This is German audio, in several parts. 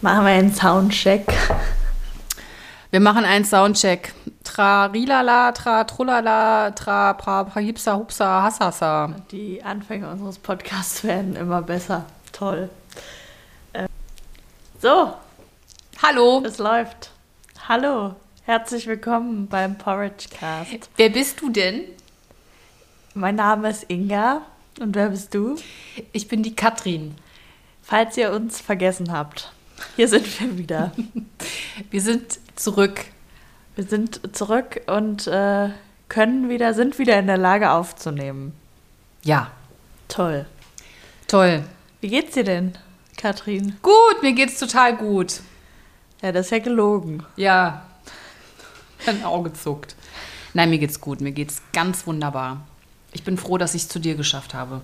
Machen wir einen Soundcheck. Wir machen einen Soundcheck. Tra rilala, tra trullala, tra pra pra hipsa hupsa hassasa. Die Anfänge unseres Podcasts werden immer besser. Toll. Äh, so, Hallo, es läuft. Hallo, herzlich willkommen beim Porridge Cast. wer bist du denn? Mein Name ist Inga und wer bist du? Ich bin die Katrin. Falls ihr uns vergessen habt, hier sind wir wieder. Wir sind zurück. Wir sind zurück und äh, können wieder, sind wieder in der Lage aufzunehmen. Ja, Toll. toll. Wie geht's dir denn, Katrin? Gut, mir geht's total gut. Ja, das ist ja gelogen. Ja, ein Auge zuckt. Nein, mir geht's gut. Mir geht's ganz wunderbar. Ich bin froh, dass ich es zu dir geschafft habe.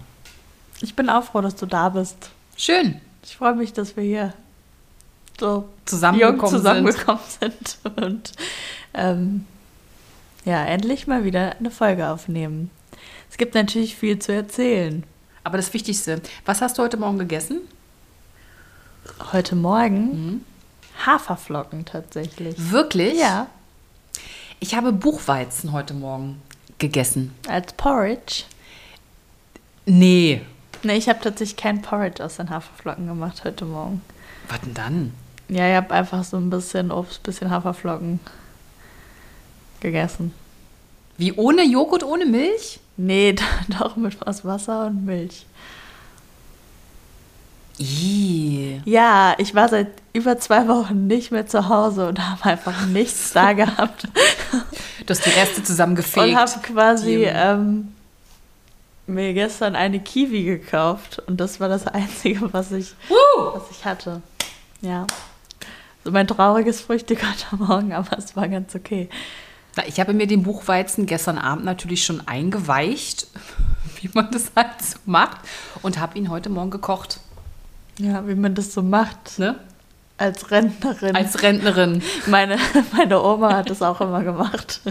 Ich bin auch froh, dass du da bist. Schön. Ich freue mich, dass wir hier so Zusammengekommen jung sind. zusammengekommen sind. und ähm, ja, endlich mal wieder eine Folge aufnehmen. Es gibt natürlich viel zu erzählen. Aber das Wichtigste, was hast du heute Morgen gegessen? Heute Morgen Mhm. Haferflocken tatsächlich. Wirklich? Ja, Ich habe Buchweizen heute Morgen gegessen. als Porridge. Nee. Ne, ich habe tatsächlich kein Porridge aus den Haferflocken gemacht heute Morgen. Was denn dann? Ja, ich habe einfach so ein bisschen Obst, bisschen Haferflocken gegessen. Wie ohne Joghurt, ohne Milch? Nee, doch mit was Wasser und Milch. Ih. Ja, ich war seit über zwei Wochen nicht mehr zu Hause und habe einfach nichts da gehabt. Du hast die Reste zusammengefegt. und habe quasi ähm, mir gestern eine Kiwi gekauft. Und das war das Einzige, was ich, Woo! was ich hatte. Ja. So mein trauriges Frühstück heute Morgen, aber es war ganz okay. Ich habe mir den Buchweizen gestern Abend natürlich schon eingeweicht, wie man das halt so macht, und habe ihn heute Morgen gekocht. Ja, wie man das so macht Ne? als Rentnerin. Als Rentnerin. meine, meine Oma hat das auch immer gemacht.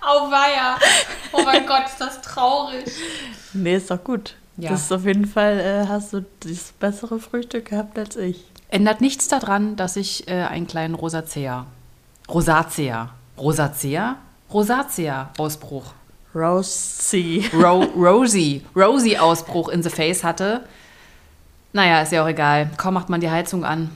Auweia. Oh mein Gott, ist das traurig. Nee, ist doch gut. Ja. Das ist auf jeden Fall, äh, hast du das bessere Frühstück gehabt als ich. Ändert nichts daran, dass ich äh, einen kleinen Rosacea, Rosacea, Rosacea, Rosacea-Ausbruch, Rosie. Ro Rosie, Rosie-Ausbruch in the face hatte. Naja, ist ja auch egal. Kaum macht man die Heizung an,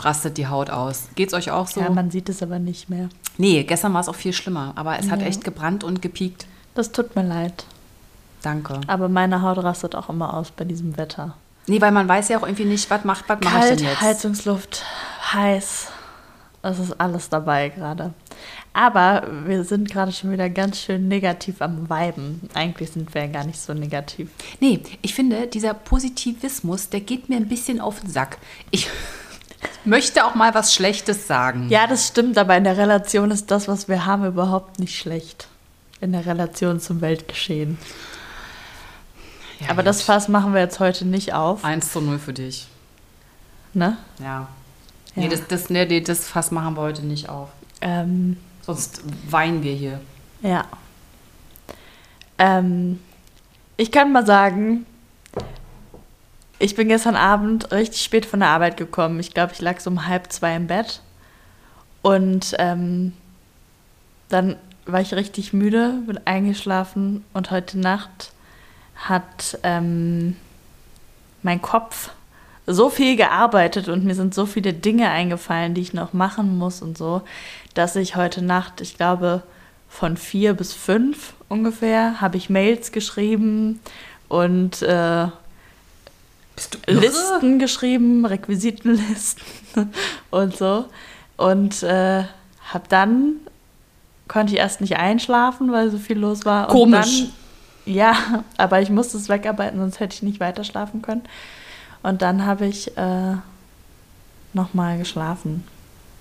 rastet die Haut aus. Geht's euch auch so? Ja, man sieht es aber nicht mehr. nee, gestern war es auch viel schlimmer, aber es hat Ja. echt gebrannt und gepiekt. Das tut mir leid. Danke. Aber meine Haut rastet auch immer aus bei diesem Wetter. Nee, weil man weiß ja auch irgendwie nicht, was macht, was mache ich denn jetzt? Heizungsluft, heiß. Es ist alles dabei gerade. Aber wir sind gerade schon wieder ganz schön negativ am Weiben. Eigentlich sind wir ja gar nicht so negativ. Nee, ich finde, dieser Positivismus, der geht mir ein bisschen auf den Sack. Ich möchte auch mal was Schlechtes sagen. Ja, das stimmt, aber in der Relation ist das, was wir haben, überhaupt nicht schlecht. In der Relation zum Weltgeschehen. Ja, aber das. Fass machen wir jetzt heute nicht auf. 1 zu 0 für dich. Ne? Ja. Ja. Nee, das, das, nee, das Fass machen wir heute nicht auf. Ähm, Sonst weinen wir hier. ja. Ähm, ich kann mal sagen, ich bin gestern Abend richtig spät von der Arbeit gekommen. Ich glaube, ich lag so um halb zwei im Bett. Und ähm, dann war ich richtig müde, bin eingeschlafen und heute Nacht hat ähm, mein Kopf so viel gearbeitet und mir sind so viele Dinge eingefallen, die ich noch machen muss und so, dass ich heute Nacht, ich glaube, von vier bis fünf ungefähr, habe ich Mails geschrieben und äh? Listen geschrieben, Requisitenlisten und so. Und äh, hab dann konnte ich erst nicht einschlafen, weil so viel los war. Und Komisch. Dann, ja, aber ich musste es wegarbeiten, sonst hätte ich nicht weiter schlafen können. Und dann habe ich äh, nochmal geschlafen.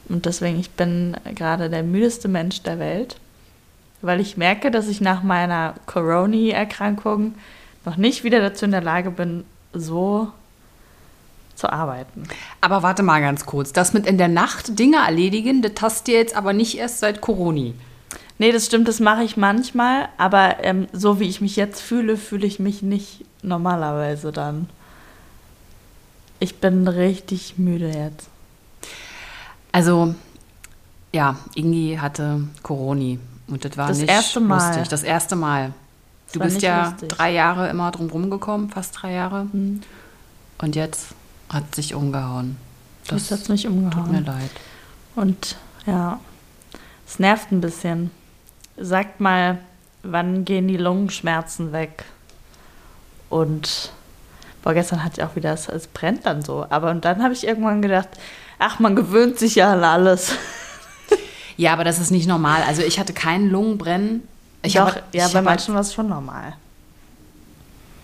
Und deswegen, ich bin gerade der müdeste Mensch der Welt, weil ich merke, dass ich nach meiner Corona-Erkrankung noch nicht wieder dazu in der Lage bin, so zu arbeiten. Aber warte mal ganz kurz. Das mit in der Nacht Dinge erledigen, das hast du jetzt aber nicht erst seit Corona. Nee, das stimmt, das mache ich manchmal, aber ähm, so wie ich mich jetzt fühle, fühle ich mich nicht normalerweise dann. Ich bin richtig müde jetzt. Also, ja, Ingi hatte Coroni. Und das war Das nicht erste Mal. lustig. Das erste Mal. Das Du bist ja lustig. drei Jahre immer drum rumgekommen, fast drei Jahre. Hm. Und jetzt hat sich umgehauen. Das hat mich tut mir umgehauen. leid. Und ja, es nervt ein bisschen. Sagt mal, wann gehen die Lungenschmerzen weg? Und boah, gestern hatte ich auch wieder, es, es brennt dann so. Aber und dann habe ich irgendwann gedacht, ach, man gewöhnt sich ja an alles. Ja, aber das ist nicht normal. Also ich hatte kein Lungenbrennen. Ich Doch, hab- ja, ich bei hab- manchen war es schon normal.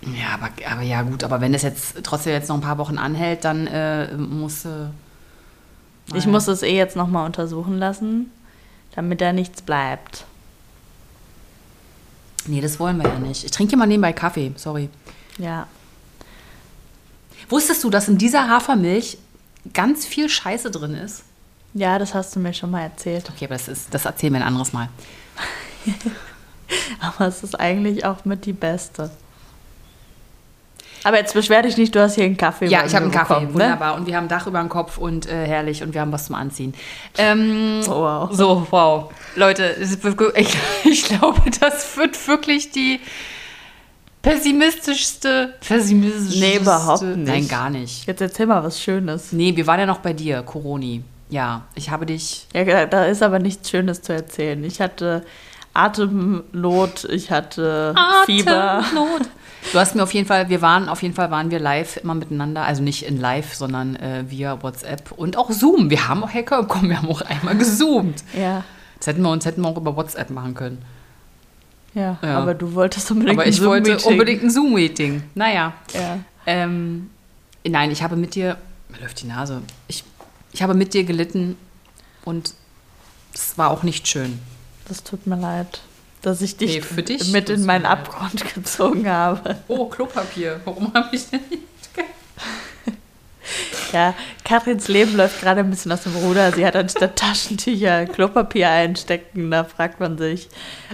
Ja, aber, aber ja gut, aber wenn das jetzt trotzdem jetzt noch ein paar Wochen anhält, dann äh, muss äh, Ich muss es eh jetzt nochmal untersuchen lassen, damit da nichts bleibt. Nee, das wollen wir ja nicht. Ich trinke mal nebenbei Kaffee, sorry. Ja. Wusstest du, dass in dieser Hafermilch ganz viel Scheiße drin ist? Ja, das hast du mir schon mal erzählt. Okay, aber das, ist, das erzählen wir ein anderes Mal. Aber es ist eigentlich auch mit die beste. Aber jetzt beschwer dich nicht, du hast hier einen Kaffee. Ja, ich habe einen Kaffee, bekommen, ne? wunderbar. Und wir haben ein Dach über dem Kopf und äh, herrlich und wir haben was zum Anziehen. Ähm, Oh, wow. So, wow. Leute, ich, ich glaube, das wird wirklich die pessimistischste, pessimistischste. Nee, überhaupt nicht. Nein, gar nicht. Jetzt erzähl mal was Schönes. Nee, wir waren ja noch bei dir, Coroni. Ja, ich habe dich. Ja, da- ist aber nichts Schönes zu erzählen. Ich hatte Atemnot, ich hatte Fieber. Atemnot. Du hast mir auf jeden Fall, wir waren, auf jeden Fall waren wir live immer miteinander, also nicht in live, sondern äh, via WhatsApp und auch Zoom. Wir haben auch Hacker bekommen, wir haben auch einmal gezoomt. Ja, Das hätten wir uns hätten wir auch über WhatsApp machen können. ja, Ja. aber du wolltest unbedingt Aber ein ich wollte Zoom-Meeting. unbedingt ein Zoom-Meeting. Naja. Ja. Ähm, nein, ich habe mit dir. Mir läuft die Nase. Ich, ich habe mit dir gelitten und es war auch nicht schön. Das tut mir leid, dass ich dich Nee, für dich mit in meinen. Abgrund gezogen habe. Oh, Klopapier. Warum habe ich denn nicht? Ja, Katrins Leben läuft gerade ein bisschen aus dem Ruder. Sie hat anstatt Taschentücher Klopapier einstecken. Da fragt man sich,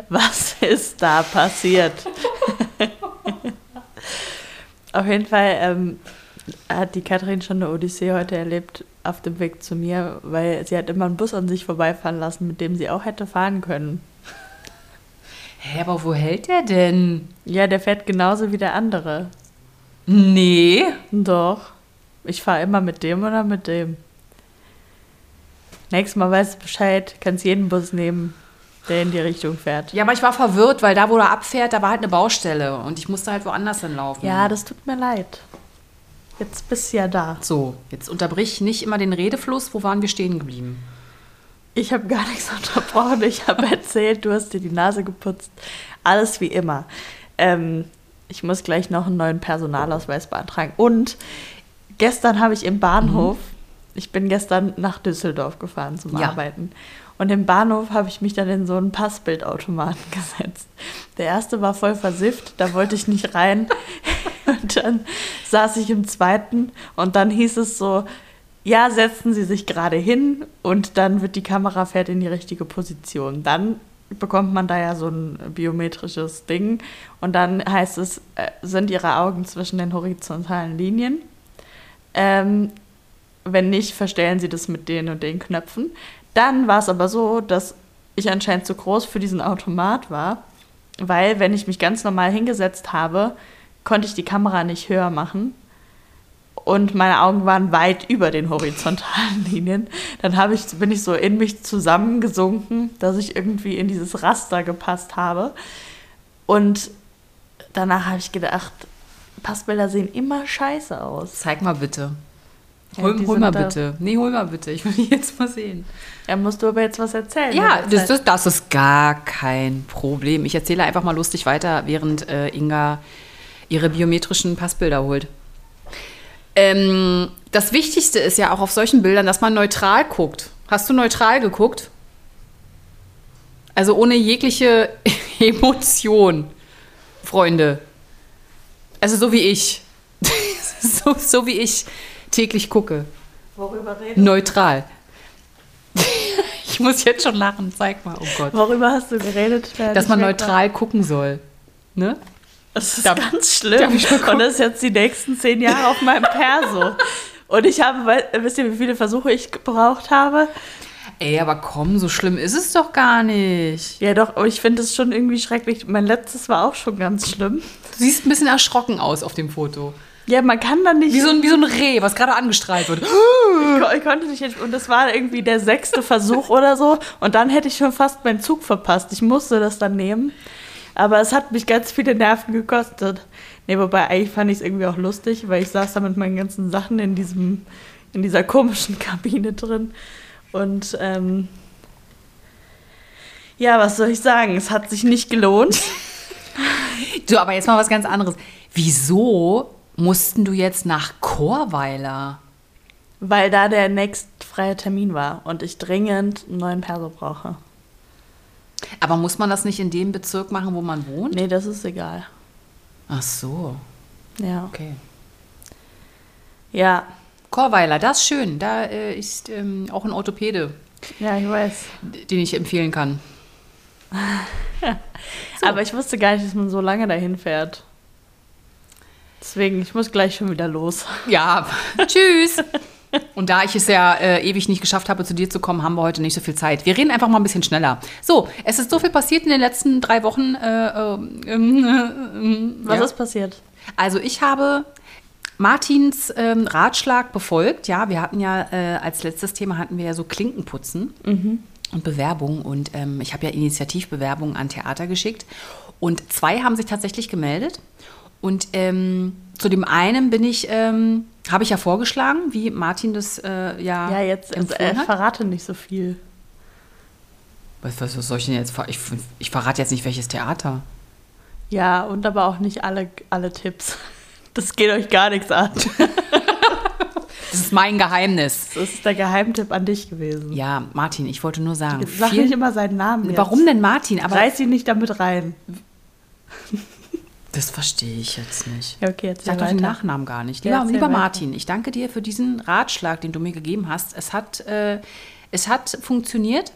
was ist da passiert? Auf jeden Fall ähm, hat die Katrin schon eine Odyssee heute erlebt auf dem Weg zu mir, weil sie hat immer einen Bus an sich vorbeifahren lassen, mit dem sie auch hätte fahren können. Hä, aber wo hält der denn? Ja, der fährt genauso wie der andere. Nee. Doch. Ich fahre immer mit dem oder mit dem. Nächstes Mal weißt du Bescheid, kannst jeden Bus nehmen, der in die Richtung fährt. Ja, aber ich war verwirrt, weil da, wo er abfährt, da war halt eine Baustelle und ich musste halt woanders hinlaufen. Ja, das tut mir leid. Jetzt bist du ja da. So, jetzt unterbrich nicht immer den Redefluss. Wo waren wir stehen geblieben? Ich habe gar nichts unterbrochen. Ich habe erzählt, du hast dir die Nase geputzt. Alles wie immer. Ähm, ich muss gleich noch einen neuen Personalausweis beantragen. Und gestern habe ich im Bahnhof, ich bin gestern nach Düsseldorf gefahren zum Ja. Arbeiten. Und im Bahnhof habe ich mich dann in so einen Passbildautomaten gesetzt. Der erste war voll versifft, da wollte ich nicht rein. Und dann saß ich im zweiten und dann hieß es so, ja, setzen Sie sich gerade hin und dann wird die Kamera fährt in die richtige Position. Dann bekommt man da ja so ein biometrisches Ding und dann heißt es, äh, sind Ihre Augen zwischen den horizontalen Linien. Ähm, wenn nicht, verstellen Sie das mit den und den Knöpfen. Dann war es aber so, dass ich anscheinend zu groß für diesen Automat war, weil wenn ich mich ganz normal hingesetzt habe, konnte ich die Kamera nicht höher machen und meine Augen waren weit über den horizontalen Linien. Dann ich, bin ich so in mich zusammengesunken, dass ich irgendwie in dieses Raster gepasst habe. Und danach habe ich gedacht, Passbilder sehen immer scheiße aus. Zeig mal bitte. Ja, Hol, hol mal bitte. Nee, hol mal bitte. Ich will die jetzt mal sehen. Ja, musst du aber jetzt was erzählen. Ja, das, das, das ist gar kein Problem. Ich erzähle einfach mal lustig weiter, während äh, Inga ihre biometrischen Passbilder holt. Ähm, das Wichtigste ist ja auch auf solchen Bildern, dass man neutral guckt. Hast du neutral geguckt? Also ohne jegliche Emotion, Freunde. Also so wie ich. so, so wie ich täglich gucke. Worüber redest Neutral. ich muss jetzt schon lachen. Zeig mal. Oh Gott. Worüber hast du geredet? Dass man neutral gucken soll. Ne? Das ist Darf- ganz schlimm. ich Und das ist jetzt die nächsten zehn Jahre auf meinem Perso. Und ich habe, wisst ihr, wie viele Versuche ich gebraucht habe? Ey, aber komm, so schlimm ist es doch gar nicht. Ja, doch, aber ich finde es schon irgendwie schrecklich. Mein letztes war auch schon ganz schlimm. Du siehst ein bisschen erschrocken aus auf dem Foto. Ja, man kann dann nicht. Wie so ein, wie so ein Reh, was gerade angestrahlt wird. ich, ich konnte nicht. Und das war irgendwie der sechste Versuch oder so. Und dann hätte ich schon fast meinen Zug verpasst. Ich musste das dann nehmen. Aber es hat mich ganz viele Nerven gekostet. Nee, wobei eigentlich fand ich es irgendwie auch lustig, weil ich saß da mit meinen ganzen Sachen in diesem, in dieser komischen Kabine drin. Und ähm, ja, was soll ich sagen? Es hat sich nicht gelohnt. Du, aber jetzt mal was ganz anderes. Wieso mussten du jetzt nach Chorweiler? Weil da der nächstfreie Termin war und ich dringend einen neuen Perso brauche. Aber muss man das nicht in dem Bezirk machen, wo man wohnt? Nee, das ist egal. Ach so, Ja. okay. Ja, Chorweiler, das ist schön. Da äh, ist ähm, auch ein Orthopäde, ja, ich weiß. den ich empfehlen kann. Aber ich wusste gar nicht, dass man so lange dahin fährt. Deswegen, ich muss gleich schon wieder los. Ja, tschüss. Und da ich es ja äh, ewig nicht geschafft habe, zu dir zu kommen, haben wir heute nicht so viel Zeit. Wir reden einfach mal ein bisschen schneller. So, es ist so viel passiert in den letzten drei Wochen. Äh, äh, ähm, äh, ähm, Was ja. ist passiert? Also ich habe Martins ähm, Ratschlag befolgt. Ja, wir hatten ja äh, als letztes Thema hatten wir ja so Klinkenputzen und Bewerbung und ähm, ich habe ja Initiativbewerbungen an Theater geschickt und zwei haben sich tatsächlich gemeldet und ähm, zu dem einen bin ich ähm, habe ich ja vorgeschlagen, wie Martin das äh, ja, Ja, jetzt also, äh, verrate nicht so viel. Was, was, was soll ich denn jetzt? Ich, ich verrate jetzt nicht welches Theater. Ja, und aber auch nicht alle, alle Tipps. Das geht euch gar nichts an. Das ist mein Geheimnis. Das ist der Geheimtipp an dich gewesen. Ja, Martin, ich wollte nur sagen, sag viel- nicht immer seinen Namen. Jetzt. warum denn Martin? Aber Reiß ihn nicht damit rein. Das verstehe ich jetzt nicht. Ja, okay, Ich jetzt sag doch den Nachnamen gar nicht. Ja, Lieber, erzähl lieber weiter. Martin, ich danke dir für diesen Ratschlag, den du mir gegeben hast. Es hat, äh, es hat funktioniert.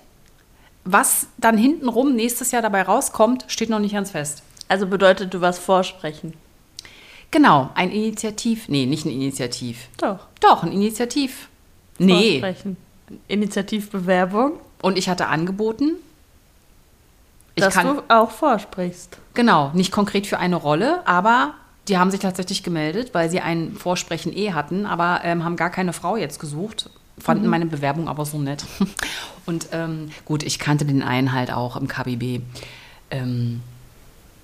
Was dann hintenrum nächstes Jahr dabei rauskommt, steht noch nicht ganz fest. Also bedeutet, du was vorsprechen. Genau, ein Initiativ. Nee, nicht ein Initiativ. Doch. Doch, ein Initiativ. Nee. Vorsprechen. Initiativbewerbung, Und ich hatte angeboten. Ich dass kann, du auch vorsprichst. Genau, nicht konkret für eine Rolle, aber die haben sich tatsächlich gemeldet, weil sie ein Vorsprechen eh hatten, aber ähm, haben gar keine Frau jetzt gesucht. Fanden meine Bewerbung aber so nett. Und ähm, gut, ich kannte den einen halt auch im KBB. Ähm,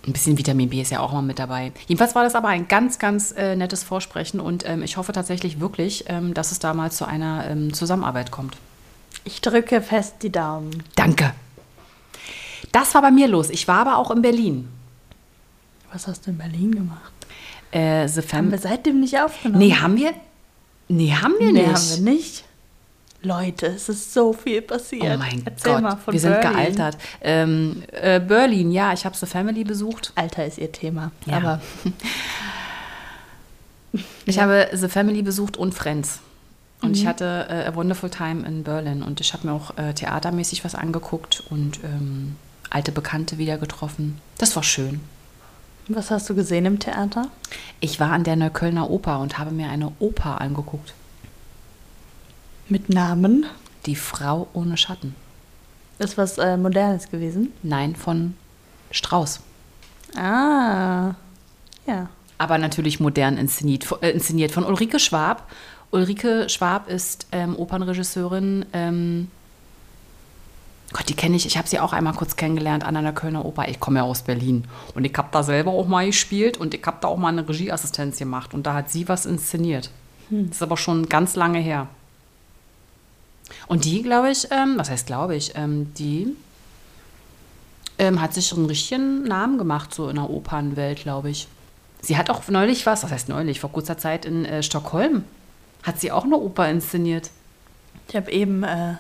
ein bisschen Vitamin B ist ja auch mal mit dabei. Jedenfalls war das aber ein ganz, ganz äh, nettes Vorsprechen und ähm, ich hoffe tatsächlich wirklich, ähm, dass es da mal zu einer ähm, Zusammenarbeit kommt. Ich drücke fest die Daumen. Danke. Das war bei mir los. Ich war aber auch in Berlin. Was hast du in Berlin gemacht? Äh, The Haben wir seitdem nicht aufgenommen? Nee, haben wir? Nee, haben wir Nee, nicht. haben wir nicht. Leute, es ist so viel passiert. Oh mein Erzähl Gott, mal von wir sind Berlin. gealtert. Ähm, äh, Berlin, ja, ich habe The Family besucht. Alter ist ihr Thema. Ja. Aber Ich habe The Family besucht und Friends. Und Mhm. ich hatte äh, A Wonderful Time in Berlin. Und ich habe mir auch äh, theatermäßig was angeguckt und ähm, alte Bekannte wieder getroffen. Das war schön. was hast du gesehen im Theater? Ich war an der Neuköllner Oper und habe mir eine Oper angeguckt. Mit Namen? Die Frau ohne Schatten. Ist was äh, Modernes gewesen? Nein, von Strauß. Ah, ja. aber natürlich modern inszeniert, äh, inszeniert von Ulrike Schwab. Ulrike Schwab ist ähm, Opernregisseurin. Ähm, Gott, die kenne ich. Ich habe sie auch einmal kurz kennengelernt an einer Kölner Oper. Ich komme ja aus Berlin und ich habe da selber auch mal gespielt und ich habe da auch mal eine Regieassistenz gemacht und da hat sie was inszeniert. Das ist aber schon ganz lange her. Und die, glaube ich, ähm, was heißt glaube ich, ähm, die ähm, hat sich einen richtigen Namen gemacht, so in der Opernwelt, glaube ich. Sie hat auch neulich was, was heißt neulich, vor kurzer Zeit in äh, Stockholm, hat sie auch eine Oper inszeniert. Ich habe eben äh,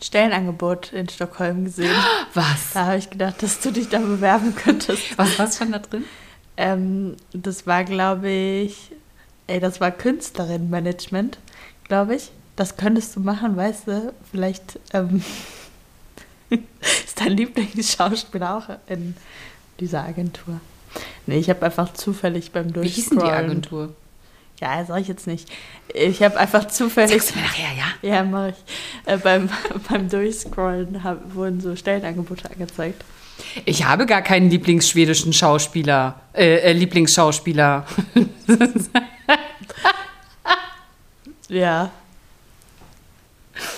Stellenangebot in Stockholm gesehen. Was? Da habe ich gedacht, dass du dich da bewerben könntest. Was war schon da drin? Ähm, das war, glaube ich, ey, das war Künstlerin-Management, glaube ich. Das könntest du machen, weißt du, vielleicht ähm, ist dein Lieblingsschauspieler auch in dieser Agentur. Nee, ich habe einfach zufällig beim Wie Durchscrollen... hieß denn die Agentur? Ja, sag ich jetzt nicht. Ich habe einfach zufällig. Sagst du mir nachher, ja? Ja, mache ich. Äh, beim, beim Durchscrollen hab, wurden so Stellenangebote angezeigt. Ich habe gar keinen Lieblingsschwedischen Schauspieler, äh, äh, Lieblingsschauspieler. Ja.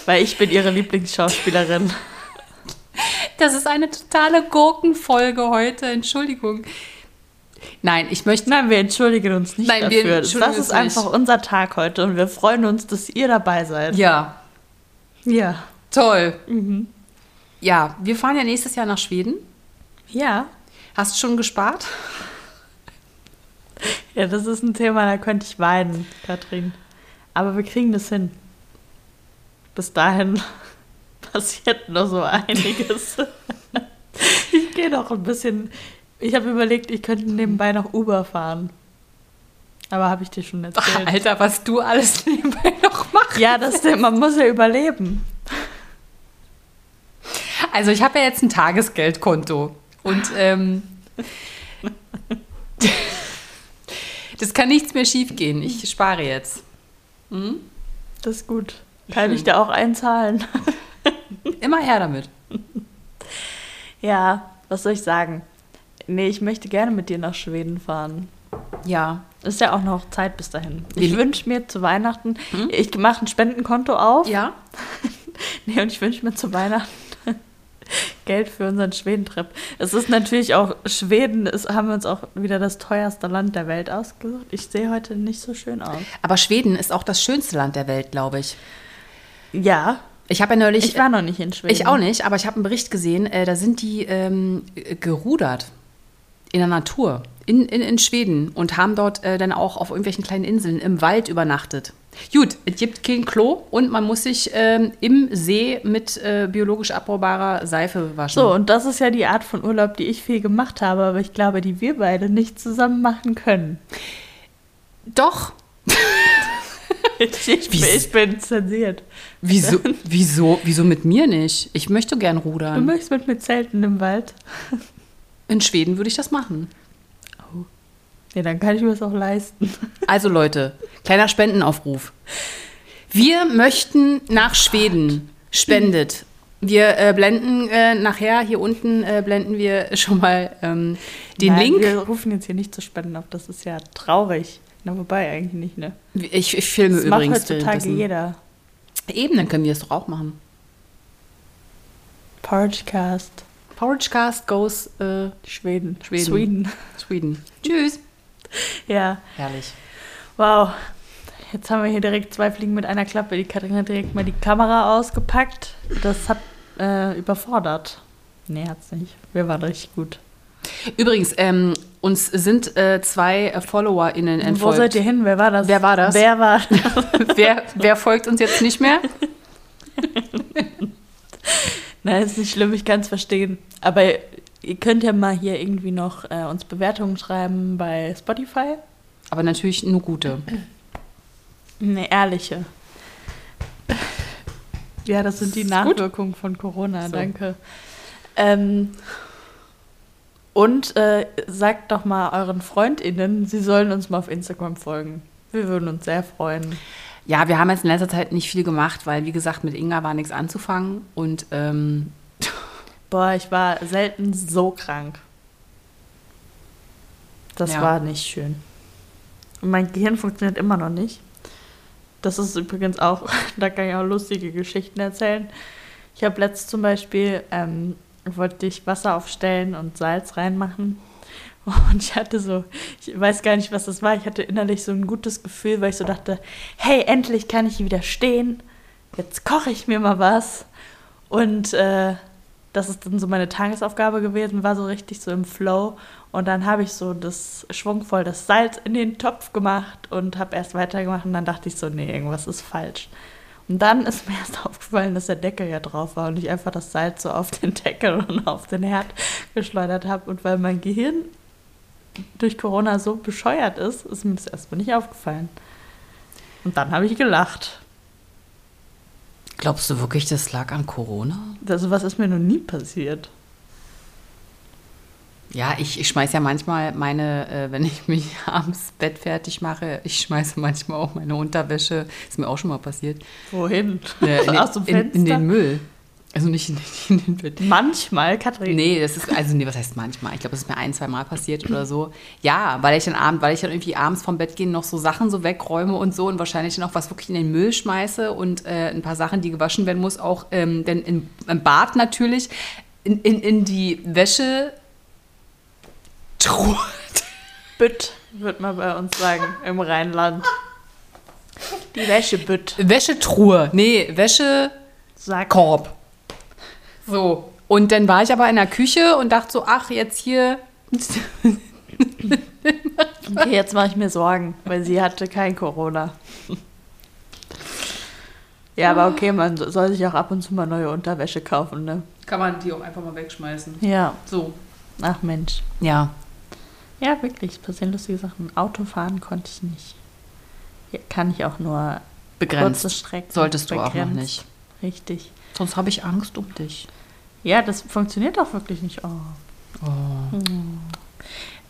Weil ich bin ihre Lieblingsschauspielerin. Das ist eine totale Gurkenfolge heute, Entschuldigung. Nein, ich möchte. Nein, wir entschuldigen uns nicht Nein, wir dafür. entschuldigen das ist uns nicht. einfach unser Tag heute und wir freuen uns, dass ihr dabei seid. Ja, Ja. toll. Ja, wir fahren ja nächstes Jahr nach Schweden. Ja. Hast du schon gespart? Ja, das ist ein Thema, da könnte ich weinen, Katrin. Aber wir kriegen das hin. Bis dahin passiert noch so einiges. ich gehe noch ein bisschen. Ich habe überlegt, ich könnte nebenbei noch Uber fahren. Aber habe ich dir schon erzählt. Alter, was du alles nebenbei noch machst. Ja, das, man muss ja überleben. Also ich habe ja jetzt ein Tagesgeldkonto und ähm, das kann nichts mehr schiefgehen. Ich spare jetzt. Das ist gut. Kann Schön. ich da auch einzahlen? Immer her damit. Ja, was soll ich sagen? Nee, ich möchte gerne mit dir nach Schweden fahren. Ja. Ist ja auch noch Zeit bis dahin. Ich wünsche mir zu Weihnachten, ich mache ein Spendenkonto auf. Ja? Nee, und ich wünsche mir zu Weihnachten Geld für unseren Schwedentrip. Es ist natürlich auch, Schweden ist, haben wir uns auch wieder das teuerste Land der Welt ausgesucht. Ich sehe heute nicht so schön aus. Aber Schweden ist auch das schönste Land der Welt, glaube ich. Ja, Ich habe ja neulich. ich war noch nicht in Schweden. Ich auch nicht, aber ich habe einen Bericht gesehen, äh, da sind die ähm, äh, gerudert in der Natur in, in, in Schweden und haben dort äh, dann auch auf irgendwelchen kleinen Inseln im Wald übernachtet. Gut, es gibt kein Klo und man muss sich ähm, im See mit äh, biologisch abbaubarer Seife waschen. So, und das ist ja die Art von Urlaub, die ich viel gemacht habe, aber ich glaube, die wir beide nicht zusammen machen können. Doch. Ich, ich, bin, ich bin zensiert. Wieso, wieso, wieso mit mir nicht? Ich möchte gern Du rudern. möchtest mit mir zelten im Wald? In Schweden würde ich das machen. Ja, dann kann ich mir das auch leisten. Also Leute, kleiner Spendenaufruf. Wir möchten nach Schweden. Spendet. Wir äh, blenden äh, nachher hier unten äh, blenden wir schon mal ähm, den Nein, Link. Wir rufen jetzt hier nicht zu Spenden auf, das ist ja traurig. Na, wobei eigentlich nicht, ne? Ich, ich filme Das macht übrigens heutzutage währenddessen. jeder. Eben, dann können wir es doch auch machen. Porridgecast. Porridgecast goes äh, Schweden. Schweden. Sweden. Sweden. Tschüss. Ja, Herrlich. wow. Jetzt haben wir hier direkt zwei Fliegen mit einer Klappe. Die Katrin hat direkt mal die Kamera ausgepackt. Das hat äh, überfordert. Nee, hat's nicht. Wir waren richtig gut. Übrigens, ähm, uns sind äh, zwei äh, FollowerInnen Wo entfolgt. seid ihr hin? Wer war das? Wer war das? Wer war wer, wer folgt uns jetzt nicht mehr? Nein, ist nicht schlimm, ich kann es verstehen. Aber ihr könnt ja mal hier irgendwie noch äh, uns Bewertungen schreiben bei Spotify. Aber natürlich nur gute. Eine ehrliche. Ja, das sind die Ist Nachwirkungen von Corona, So. danke. Ähm, und äh, sagt doch mal euren FreundInnen, sie sollen uns mal auf Instagram folgen. Wir würden uns sehr freuen. Ja, wir haben jetzt in letzter Zeit nicht viel gemacht, weil, wie gesagt, mit Inga war nichts anzufangen. Und ähm, Boah, ich war selten so krank. Das Ja. war nicht schön. Und mein Gehirn funktioniert immer noch nicht. Das ist übrigens auch, da kann ich auch lustige Geschichten erzählen. Ich habe letzt zum Beispiel, ähm, wollte ich Wasser aufstellen und Salz reinmachen. Und ich hatte so, ich weiß gar nicht, was das war. Ich hatte innerlich so ein gutes Gefühl, weil ich so dachte, hey, endlich kann ich wieder stehen. Jetzt koche ich mir mal was. Und äh, das ist dann so meine Tagesaufgabe gewesen, war so richtig so im Flow. Und dann habe ich so das schwungvoll das Salz in den Topf gemacht und habe erst weitergemacht. Und dann dachte ich so, nee, irgendwas ist falsch. Und dann ist mir erst aufgefallen, dass der Deckel ja drauf war und ich einfach das Salz so auf den Deckel und auf den Herd geschleudert habe. Und weil mein Gehirn durch Corona so bescheuert ist, ist mir das erstmal nicht aufgefallen. Und dann habe ich gelacht. glaubst du wirklich, das lag an Corona? Also was ist mir noch nie passiert. Ja, ich, ich schmeiße ja manchmal meine, äh, wenn ich mich abends Bett fertig mache, ich schmeiße manchmal auch meine Unterwäsche, ist mir auch schon mal passiert, Wohin? äh, in, Aus dem den, in, in Fenster? den Müll. Also nicht in, in den Bett. Manchmal, Katrin. Nee, das ist, also nee, was heißt manchmal? Ich glaube, das ist mir ein, zwei Mal passiert oder so. Ja, weil ich dann abend, weil ich dann irgendwie abends vom Bett gehen noch so Sachen so wegräume und so und wahrscheinlich dann auch was wirklich in den Müll schmeiße und äh, ein paar Sachen, die gewaschen werden muss, auch ähm, denn im, im Bad natürlich in, in, in die Wäsche Truhe. Bütt, wird man bei uns sagen, im Rheinland. Die Wäschebütt. Wäschetruhe. Nee, Wäschekorb. Sack. So. Und dann war ich aber in der Küche und dachte so, ach, jetzt hier. Okay, jetzt mache ich mir Sorgen, weil sie hatte kein Corona. Ja, aber okay, man soll sich auch ab und zu mal neue Unterwäsche kaufen, ne? Kann man die auch einfach mal wegschmeißen. Ja. So. Ach Mensch. Ja. Ja, wirklich, es passieren lustige Sachen. Autofahren konnte ich nicht. Hier kann ich auch nur Begrenzt. kurze Strecken. Solltest du auch noch begrenzt. nicht. Richtig. Sonst habe ich Angst um dich. Ja, das funktioniert auch wirklich nicht. Oh. Oh.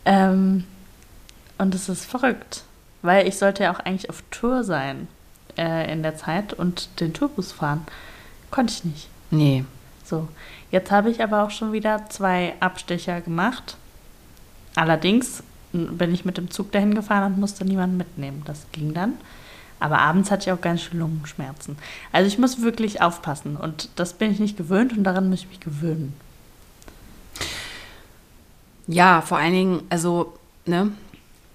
Ähm, und es ist verrückt, weil ich sollte ja auch eigentlich auf Tour sein äh, in der Zeit und den Tourbus fahren. Konnte ich nicht. Nee. So, jetzt habe ich aber auch schon wieder zwei Abstecher gemacht. Allerdings bin ich mit dem Zug dahin gefahren und musste niemanden mitnehmen. Das ging dann. Aber abends hatte ich auch ganz schön Lungenschmerzen. Also ich muss wirklich aufpassen und das bin ich nicht gewöhnt und daran muss ich mich gewöhnen. Ja, vor allen Dingen, also, ne?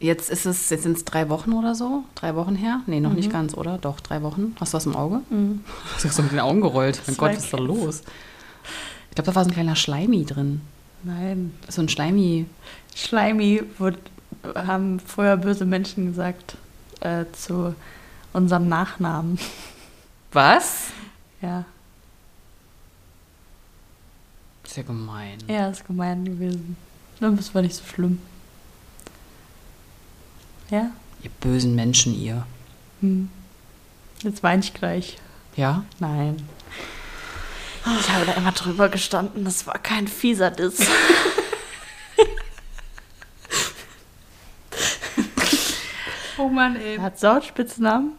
Jetzt ist es, jetzt sind es drei Wochen oder so. Drei Wochen her? Nee, noch nicht ganz, oder? Doch, drei Wochen. Hast du was im Auge? Hast du so mit den Augen gerollt? Mein Gott, was ist da los? Ich glaube, da war so ein kleiner Schleimi drin. Nein, So ein Schleimi. Schleimi wurde, haben früher böse Menschen gesagt äh, zu unserem Nachnamen. Was? Ja, Ist ja gemein. er ist gemein gewesen. Dann das war nicht so schlimm. Ja, Ihr bösen Menschen, ihr. hm. jetzt weine ich gleich. Ja? Nein. Ich habe da immer drüber gestanden, das war kein fieser Diss. Oh Mann, ey. Hat so einen Spitznamen?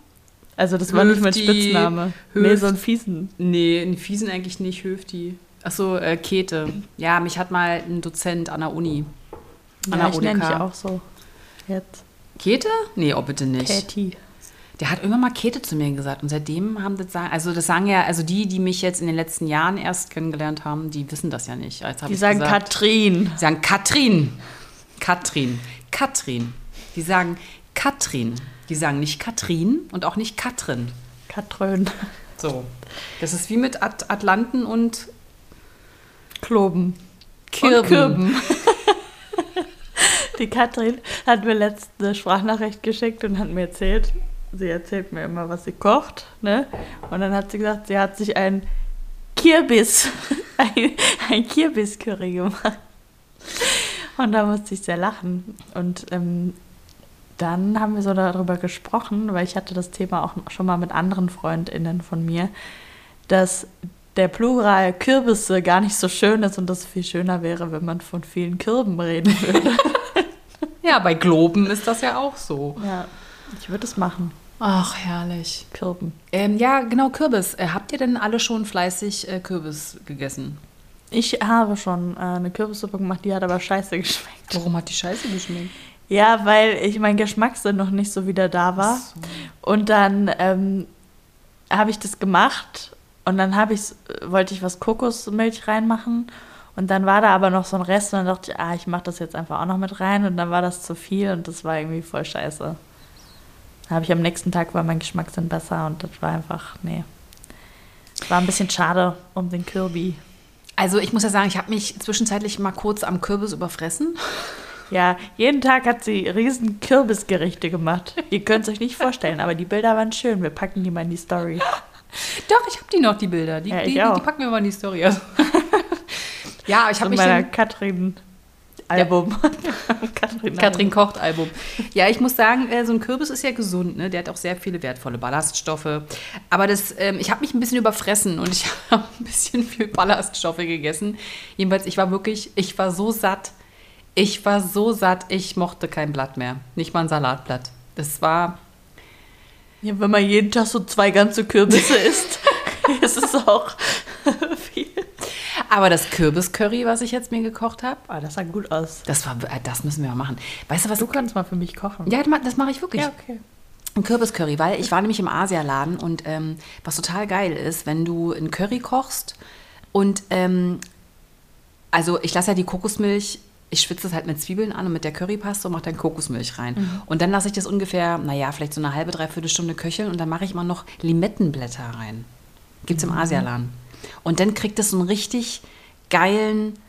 Also das war nicht mein Spitzname. Nee, Höft. so einen fiesen. Nee, einen Fiesen eigentlich nicht, Höfti. Achso, äh, Käthe. Ja, mich hat mal ein Dozent an der Uni. An Ja, der ich nenne UDK. auch so. Jetzt. Käthe? Nee, oh bitte nicht. Katie. Der hat irgendwann mal Käthe zu mir gesagt und seitdem haben das sagen, also das sagen ja, also die, die mich jetzt in den letzten Jahren erst kennengelernt haben, die wissen das ja nicht. Hab Die sagen gesagt, Katrin. Die sagen Katrin. Katrin. Katrin. Die sagen Katrin. Die sagen nicht Katrin und auch nicht Katrin. Katrön. So. Das ist wie mit At Atlanten und Kloben. Kirben. Und Kirben. Die Katrin hat mir letzte Sprachnachricht geschickt und hat mir erzählt, sie erzählt mir immer, was sie kocht, ne? Und dann hat sie gesagt, sie hat sich ein Kürbis, ein, ein Kürbis-Curry gemacht. Und da musste ich sehr lachen. Und ähm, dann haben wir so darüber gesprochen, weil ich hatte das Thema auch schon mal mit anderen FreundInnen von mir, dass der Plural Kürbisse gar nicht so schön ist und das viel schöner wäre, wenn man von vielen Kirben reden würde. Ja, bei Globen ist das ja auch so. ja, ich würde es machen. Ach, herrlich. Kirben. Ähm, ja, genau, Kürbis. Äh, habt ihr denn alle schon fleißig äh, Kürbis gegessen? Ich habe schon äh, eine Kürbissuppe gemacht, die hat aber scheiße geschmeckt. Warum hat die Scheiße geschmeckt? Ja, weil ich mein Geschmackssinn noch nicht so wieder da war. So. Und dann ähm, habe ich das gemacht und dann habe ich wollte ich was Kokosmilch reinmachen und dann war da aber noch so ein Rest und dann dachte ich, ah, ich mache das jetzt einfach auch noch mit rein und dann war das zu viel und das war irgendwie voll scheiße. Habe ich am nächsten Tag war mein Geschmackssinn besser und das war einfach, nee. War ein bisschen schade um den Kirby. Also ich muss ja sagen, ich habe mich zwischenzeitlich mal kurz am Kürbis überfressen. Ja, jeden Tag hat sie riesen Kürbisgerichte gemacht. Ihr könnt es euch nicht vorstellen, aber die Bilder waren schön. Wir packen die mal in die Story. Doch, ich habe die noch, die Bilder. Die, Ja, die, die, die packen wir mal in die Story. Also. ja, ich habe mich meiner dann, Katrin-Album. Katrin, Katrin Kocht Album. Ja, ich muss sagen, äh, so ein Kürbis ist ja gesund, ne? Der hat auch sehr viele wertvolle Ballaststoffe. Aber das, ähm, ich habe mich ein bisschen überfressen und ich habe ein bisschen viel Ballaststoffe gegessen. Jedenfalls, ich war wirklich, ich war so satt. Ich war so satt, ich mochte kein Blatt mehr. Nicht mal ein Salatblatt. Das war. Ja, wenn man jeden Tag so zwei ganze Kürbisse isst, ist es auch viel. Aber das Kürbiscurry, was ich jetzt mir gekocht habe, Ah, das sah gut aus. das, war, äh, das müssen wir mal machen. Weißt du, was Du kannst mal für mich kochen. Ja, das mache ich wirklich. ja okay. Ein Kürbiscurry, weil ich war nämlich im Asialaden und ähm, was total geil ist, wenn du ein Curry kochst und ähm, also ich lasse ja die Kokosmilch, ich schwitze es halt mit Zwiebeln an und mit der Currypaste und mache dann Kokosmilch rein. Und dann lasse ich das ungefähr, naja, vielleicht so eine halbe, dreiviertel Stunde köcheln und dann mache ich immer noch Limettenblätter rein. Gibt es im Asialaden. Und dann kriegt es so einen richtig geilen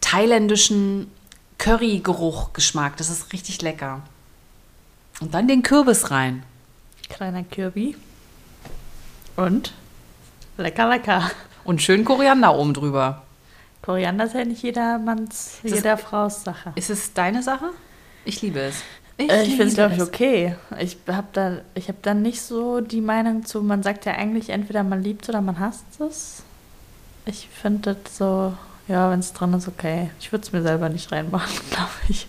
thailändischen Currygeruch-Geschmack. Das ist richtig lecker. Und dann den Kürbis rein. Kleiner Kirby. Und? Lecker, lecker. Und schön Koriander oben drüber. Koriander ist ja nicht jedermanns, Ist jeder Frau's Sache. Ist es deine Sache? Ich liebe es. Äh, Ich finde es, glaube ich, okay. Ich habe da, ich hab da nicht so die Meinung zu, man sagt ja eigentlich, entweder man liebt es oder man hasst es. Ich finde das so, ja, wenn es dran ist, okay. Ich würde es mir selber nicht reinmachen, glaube ich.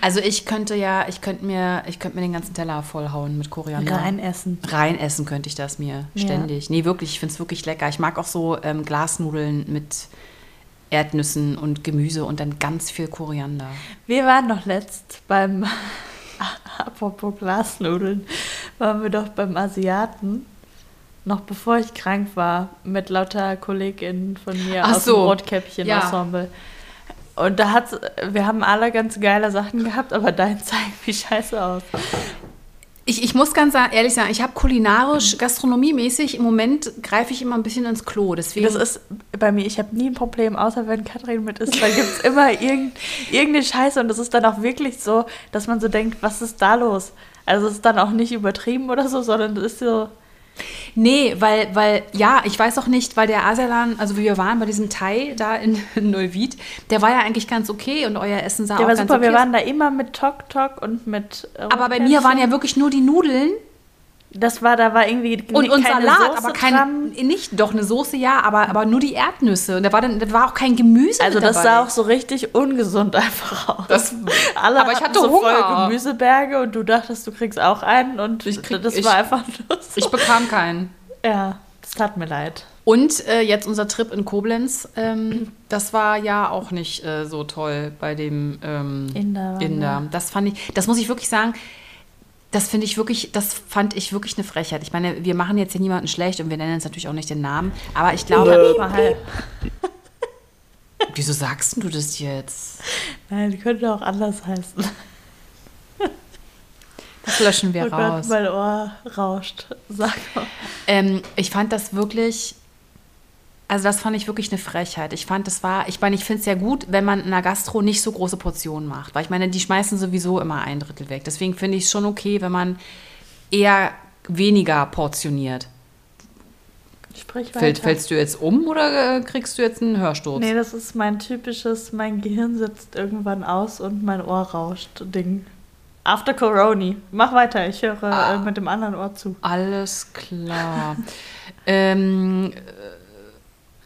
Also ich könnte ja, ich könnte mir, ich könnte mir den ganzen Teller vollhauen mit Koriander. Rein essen. Rein essen könnte ich das mir Ja. ständig. Nee, wirklich, ich finde es wirklich lecker. Ich mag auch so ähm, Glasnudeln mit Erdnüssen und Gemüse und dann ganz viel Koriander. Wir waren doch letzt beim, apropos Glasnudeln, waren wir doch beim Asiaten, noch bevor ich krank war, mit lauter KollegInnen von mir Ach aus so. dem Rotkäppchen-Ensemble. Und da hat wir haben alle ganz geile Sachen gehabt, aber dein sah irgendwie scheiße aus. Ich, ich muss ganz ehrlich sagen, ich habe kulinarisch, gastronomiemäßig, im Moment greife ich immer ein bisschen ins Klo. Deswegen, Das ist bei mir, ich habe nie ein Problem, außer wenn Katrin mit ist, weil gibt es immer irgend, irgendeine Scheiße und das ist dann auch wirklich so, dass man so denkt, was ist da los? Also es ist dann auch nicht übertrieben oder so, sondern es ist so, Nee, weil, weil, ja, ich weiß auch nicht, weil der Asialan, also wie wir waren bei diesem Thai da in Neuwied, der war ja eigentlich ganz okay und euer Essen sah Der auch war ganz super, okay wir waren da immer mit Tok Tok und mit. äh, Aber bei mir waren ja wirklich nur die Nudeln Das war, da war irgendwie und, und keine Salat, Soße aber kein, dran. nicht, doch eine Soße ja, aber, aber nur die Erdnüsse. Und da war dann, da war auch kein Gemüse Also das dabei. sah auch so richtig ungesund einfach aus. Das- Alle aber ich hatte so voll Hunger. Gemüseberge und du dachtest, du kriegst auch einen und Ich krieg- das ich- war einfach nur so. Ich bekam keinen. ja, das tat mir leid. Und äh, jetzt unser Trip in Koblenz, ähm, das war ja auch nicht äh, so toll bei dem ähm, Inder, Inder. Das fand ich, das muss ich wirklich sagen, das finde ich wirklich, das fand ich wirklich eine Frechheit. Ich meine, wir machen jetzt hier niemanden schlecht und wir nennen jetzt natürlich auch nicht den Namen, aber ich glaube, Das war halt, wieso sagst du das jetzt? nein, die könnte auch anders heißen. Das löschen wir oh Gott, raus. mein Ohr rauscht. Sag mal. Ähm, ich fand das wirklich, also das fand ich wirklich eine Frechheit. Ich fand, das war, ich meine, ich finde es ja gut, wenn man in einer Gastro nicht so große Portionen macht, weil ich meine, die schmeißen sowieso immer ein Drittel weg. Deswegen finde ich es schon okay, wenn man eher weniger portioniert. Sprich weiter. Fällt, fällst du jetzt um oder äh, kriegst du jetzt einen Hörsturz? Nee, das ist mein typisches, mein Gehirn sitzt irgendwann aus und mein Ohr rauscht Ding. After Corona. Mach weiter, ich höre Ah. äh, mit dem anderen Ohr zu. Alles klar. ähm,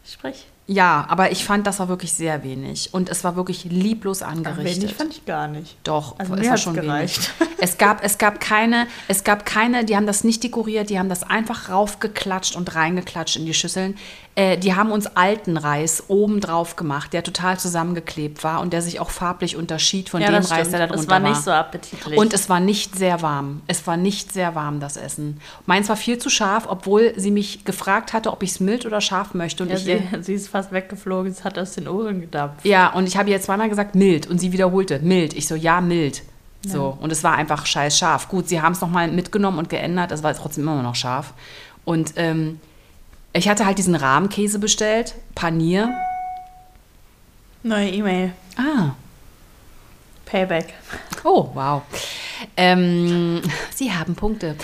Sprich. Ja, aber ich fand, das war wirklich sehr wenig. Und es war wirklich lieblos angerichtet. Wenig fand ich gar nicht. Doch, Also es war schon gereicht. wenig. Es gab, es gab keine, es gab keine, die haben das nicht dekoriert, die haben das einfach raufgeklatscht und reingeklatscht in die Schüsseln. Äh, die haben uns alten Reis oben drauf gemacht, der total zusammengeklebt war und der sich auch farblich unterschied von dem das Reis, der da drunter Es war nicht so appetitlich. Und es war nicht sehr warm. Es war nicht sehr warm, das Essen. Meins war viel zu scharf, obwohl sie mich gefragt hatte, ob ich es mild oder scharf möchte. Und ja, ich, sie, sie ist fast weggeflogen, es hat aus den Ohren gedampft. ja, und ich habe ihr zweimal gesagt, mild. Und sie wiederholte, mild. Ich so, ja, mild. So, und es war einfach scheiß scharf. Gut, sie haben es nochmal mitgenommen und geändert, es war trotzdem immer noch scharf. Und ähm, ich hatte halt diesen Rahmkäse bestellt, Panier. Neue E-Mail. Ah, Payback. oh, wow. Ähm, sie haben Punkte.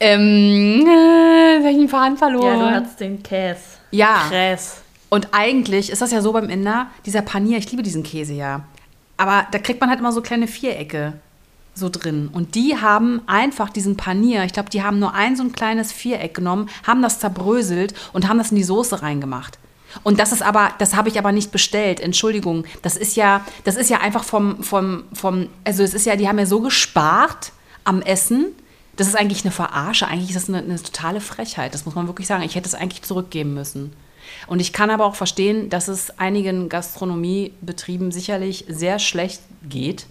Ähm, äh, welchen Faden verloren? Ja, du hattest den Käse. Ja. Käse. Und eigentlich ist das ja so beim Inder, dieser Panier, ich liebe diesen Käse ja. Aber da kriegt man halt immer so kleine Vierecke so drin. Und die haben einfach diesen Panier, ich glaube, die haben nur ein so ein kleines Viereck genommen, haben das zerbröselt und haben das in die Soße reingemacht. Und das ist aber, das habe ich aber nicht bestellt. Entschuldigung. Das ist ja, das ist ja einfach vom, vom, vom, also es ist ja, die haben ja so gespart am Essen. Das ist eigentlich eine Verarsche. Eigentlich ist das eine, eine totale Frechheit. Das muss man wirklich sagen. Ich hätte es eigentlich zurückgeben müssen. Und ich kann aber auch verstehen, dass es einigen Gastronomiebetrieben sicherlich sehr schlecht geht.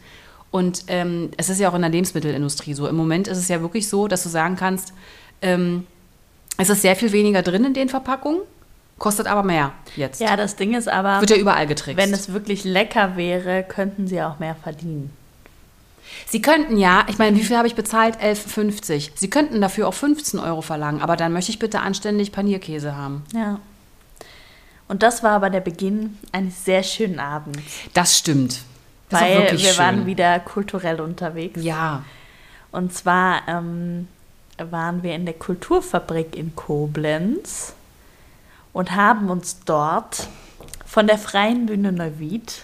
Und ähm, es ist ja auch in der Lebensmittelindustrie so. Im Moment ist es ja wirklich so, dass du sagen kannst, ähm, es ist sehr viel weniger drin in den Verpackungen, kostet aber mehr jetzt. Ja, das Ding ist aber, Wird ja überall getrickst. wenn es wirklich lecker wäre, könnten sie auch mehr verdienen. Sie könnten ja, ich meine, wie viel habe ich bezahlt? 11,50. Sie könnten dafür auch 15 Euro verlangen, aber dann möchte ich bitte anständig Panierkäse haben. Ja. Und das war aber der Beginn eines sehr schönen Abends. Das stimmt. Das weil wir schön. waren wieder kulturell unterwegs. Ja. Und zwar ähm, waren wir in der Kulturfabrik in Koblenz und haben uns dort von der Freien Bühne Neuwied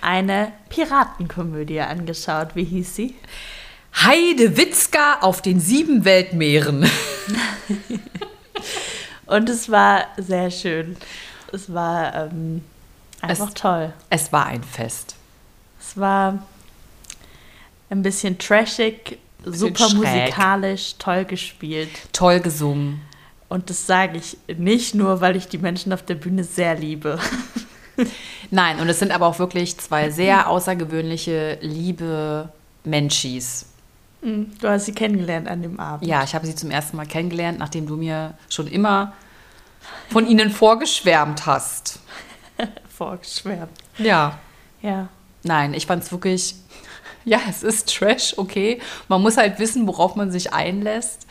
eine Piratenkomödie angeschaut. Wie hieß sie? Heide Witzka auf den sieben Weltmeeren. Und es war sehr schön. Es war ähm, einfach Es- toll. Es war ein Fest. Es war ein bisschen trashig, super schräg. musikalisch, toll gespielt. Toll gesungen. Und das sage ich nicht nur, weil ich die Menschen auf der Bühne sehr liebe. Nein, und es sind aber auch wirklich zwei sehr außergewöhnliche, liebe Menschis. Du hast sie kennengelernt an dem Abend. Ja, ich habe sie zum ersten Mal kennengelernt, nachdem du mir schon immer von ihnen vorgeschwärmt hast. Vorgeschwärmt. Ja. Ja. Nein, ich fand es wirklich, ja, es ist Trash, okay. Man muss halt wissen, worauf man sich einlässt.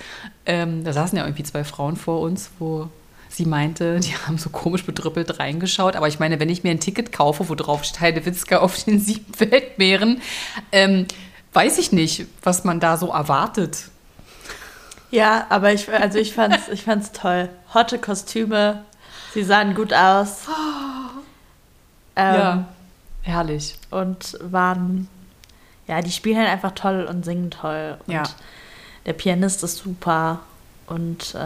Ähm, da saßen ja irgendwie zwei Frauen vor uns, wo sie meinte, die haben so komisch bedrüppelt reingeschaut. Aber ich meine, wenn ich mir ein Ticket kaufe, wo drauf steht Heidewitzka auf den sieben Weltmeeren, ähm, weiß ich nicht, was man da so erwartet. Ja, aber ich, also ich fand's, ich fand's toll. Hotte Kostüme, sie sahen gut aus. Ähm, ja, herrlich. Und waren, ja, die spielen halt einfach toll und singen toll. Und Ja. der Pianist ist super. Und äh,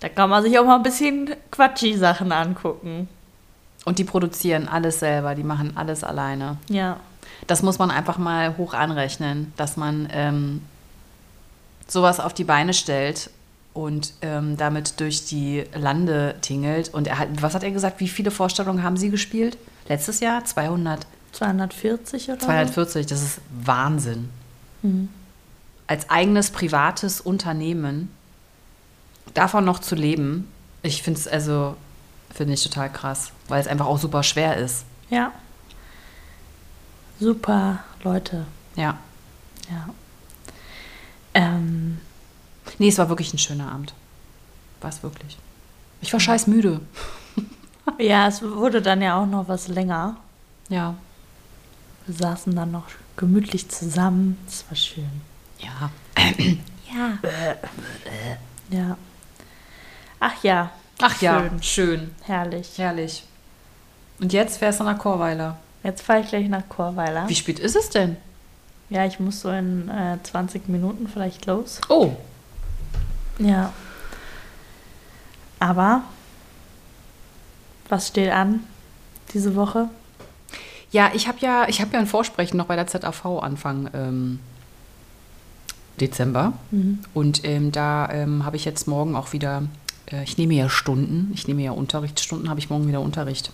da kann man sich auch mal ein bisschen quatschy Sachen angucken. Und die produzieren alles selber, die machen alles alleine. Ja. Das muss man einfach mal hoch anrechnen, dass man ähm, sowas auf die Beine stellt und ähm, damit durch die Lande tingelt. Und er hat, was hat er gesagt, wie viele Vorstellungen haben Sie gespielt? Letztes Jahr? 200, 240 oder? 240, das ist Wahnsinn. Mhm. Als eigenes privates Unternehmen davon noch zu leben, ich finde es also, finde ich total krass, weil es einfach auch super schwer ist. Ja. Super Leute. Ja. Ja. Ähm, Nee, es war wirklich ein schöner Abend. War es wirklich. Ich war scheiß müde. ja, es wurde dann ja auch noch was länger. Ja. Wir saßen dann noch gemütlich zusammen. Das war schön. Ja. Ja. Ja. Ach ja. Ach ja, Schön. schön. Herrlich. Herrlich. Und jetzt fährst du nach Chorweiler. Jetzt fahre ich gleich nach Chorweiler. Wie spät ist es denn? Ja, ich muss so in äh, 20 Minuten vielleicht los. Oh, Ja. Aber was steht an diese Woche? ja, ich habe ja, ich hab ja ein Vorsprechen noch bei der ZAV Anfang ähm, Dezember. Und ähm, da ähm, habe ich jetzt morgen auch wieder, äh, ich nehme ja Stunden, ich nehme ja Unterrichtsstunden, habe ich morgen wieder Unterricht.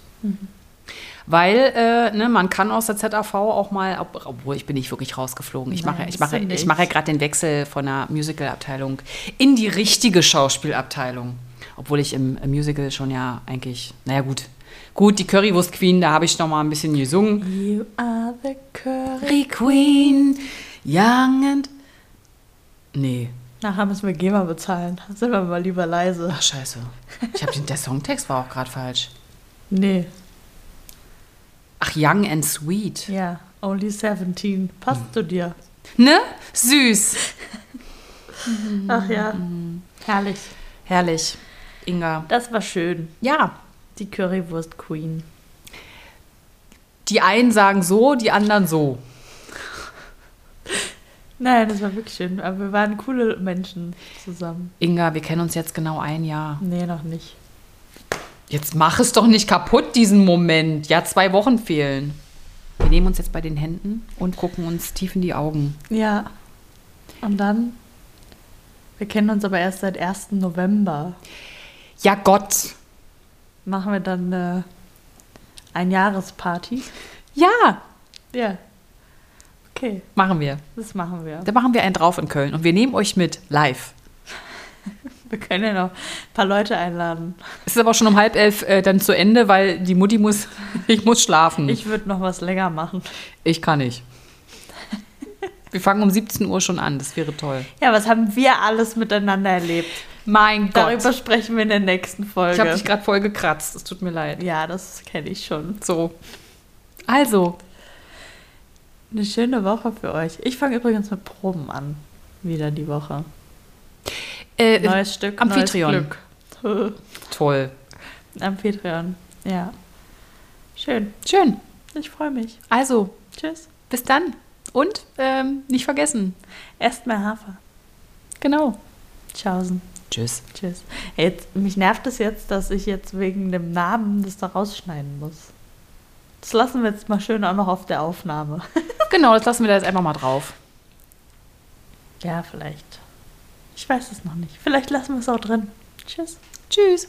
Weil äh, ne, man kann aus der ZAV auch mal, ob, obwohl ich bin nicht wirklich rausgeflogen. Ich Nein, mache, ich mache, ich mache gerade den Wechsel von der Musical-Abteilung in die richtige Schauspielabteilung. Obwohl ich im, im Musical schon ja eigentlich, naja gut, gut, die Currywurst Queen, da habe ich noch mal ein bisschen gesungen. You are the curry. Curry Queen, young and... Nee, Nachher müssen wir GEMA bezahlen. Sind wir mal lieber leise. ach scheiße. Ich habe den, der Songtext war auch gerade falsch. Nee. Ach, young and sweet. Ja. Only 17. Passt Hm. zu dir. Ne? Süß. Ach ja. Herrlich. Herrlich. Inga. Das war schön. Ja, Die Currywurst Queen. die einen sagen so, die anderen so. Nein, das war wirklich schön. Aber wir waren coole Menschen zusammen. Inga, wir kennen uns jetzt genau ein Jahr. Nee, noch nicht. Jetzt mach es doch nicht kaputt, diesen Moment. Ja, zwei Wochen fehlen. Wir nehmen uns jetzt bei den Händen und gucken uns tief in die Augen. Ja. Und dann? Wir kennen uns aber erst seit 1. November. Ja, Gott. Machen wir dann eine Einjahresparty? Ja, Ja. Okay, machen wir. das machen wir. Da machen wir einen drauf in Köln und wir nehmen euch mit live. Wir können ja noch ein paar Leute einladen. Es ist aber schon um halb elf äh, dann zu Ende, weil die Mutti muss, ich muss schlafen. Ich würde noch was länger machen. ich kann nicht. Wir fangen um 17 Uhr schon an, das wäre toll. Ja, was haben wir alles miteinander erlebt? Mein Darüber sprechen wir in der nächsten Folge. Ich habe dich gerade voll gekratzt, es tut mir leid. ja, das kenne ich schon. So. Also, Eine schöne Woche für euch. Ich fange übrigens mit Proben an. Wieder die Woche. Äh, Neues Stück, Amphitryon. neues Glück. toll. Amphitryon, ja. Schön. Schön. Ich freue mich. Also, Tschüss. bis dann. Und ähm, nicht vergessen. Esst mehr Hafer. Genau. Tschaußen. Tschüss. Tschüss. Jetzt, mich nervt es jetzt, dass ich jetzt wegen dem Namen das da rausschneiden muss. Das lassen wir jetzt mal schön auch noch auf der Aufnahme. Genau, das lassen wir da jetzt einfach mal drauf. Ja, vielleicht. Ich weiß es noch nicht. Vielleicht lassen wir es auch drin. Tschüss. Tschüss.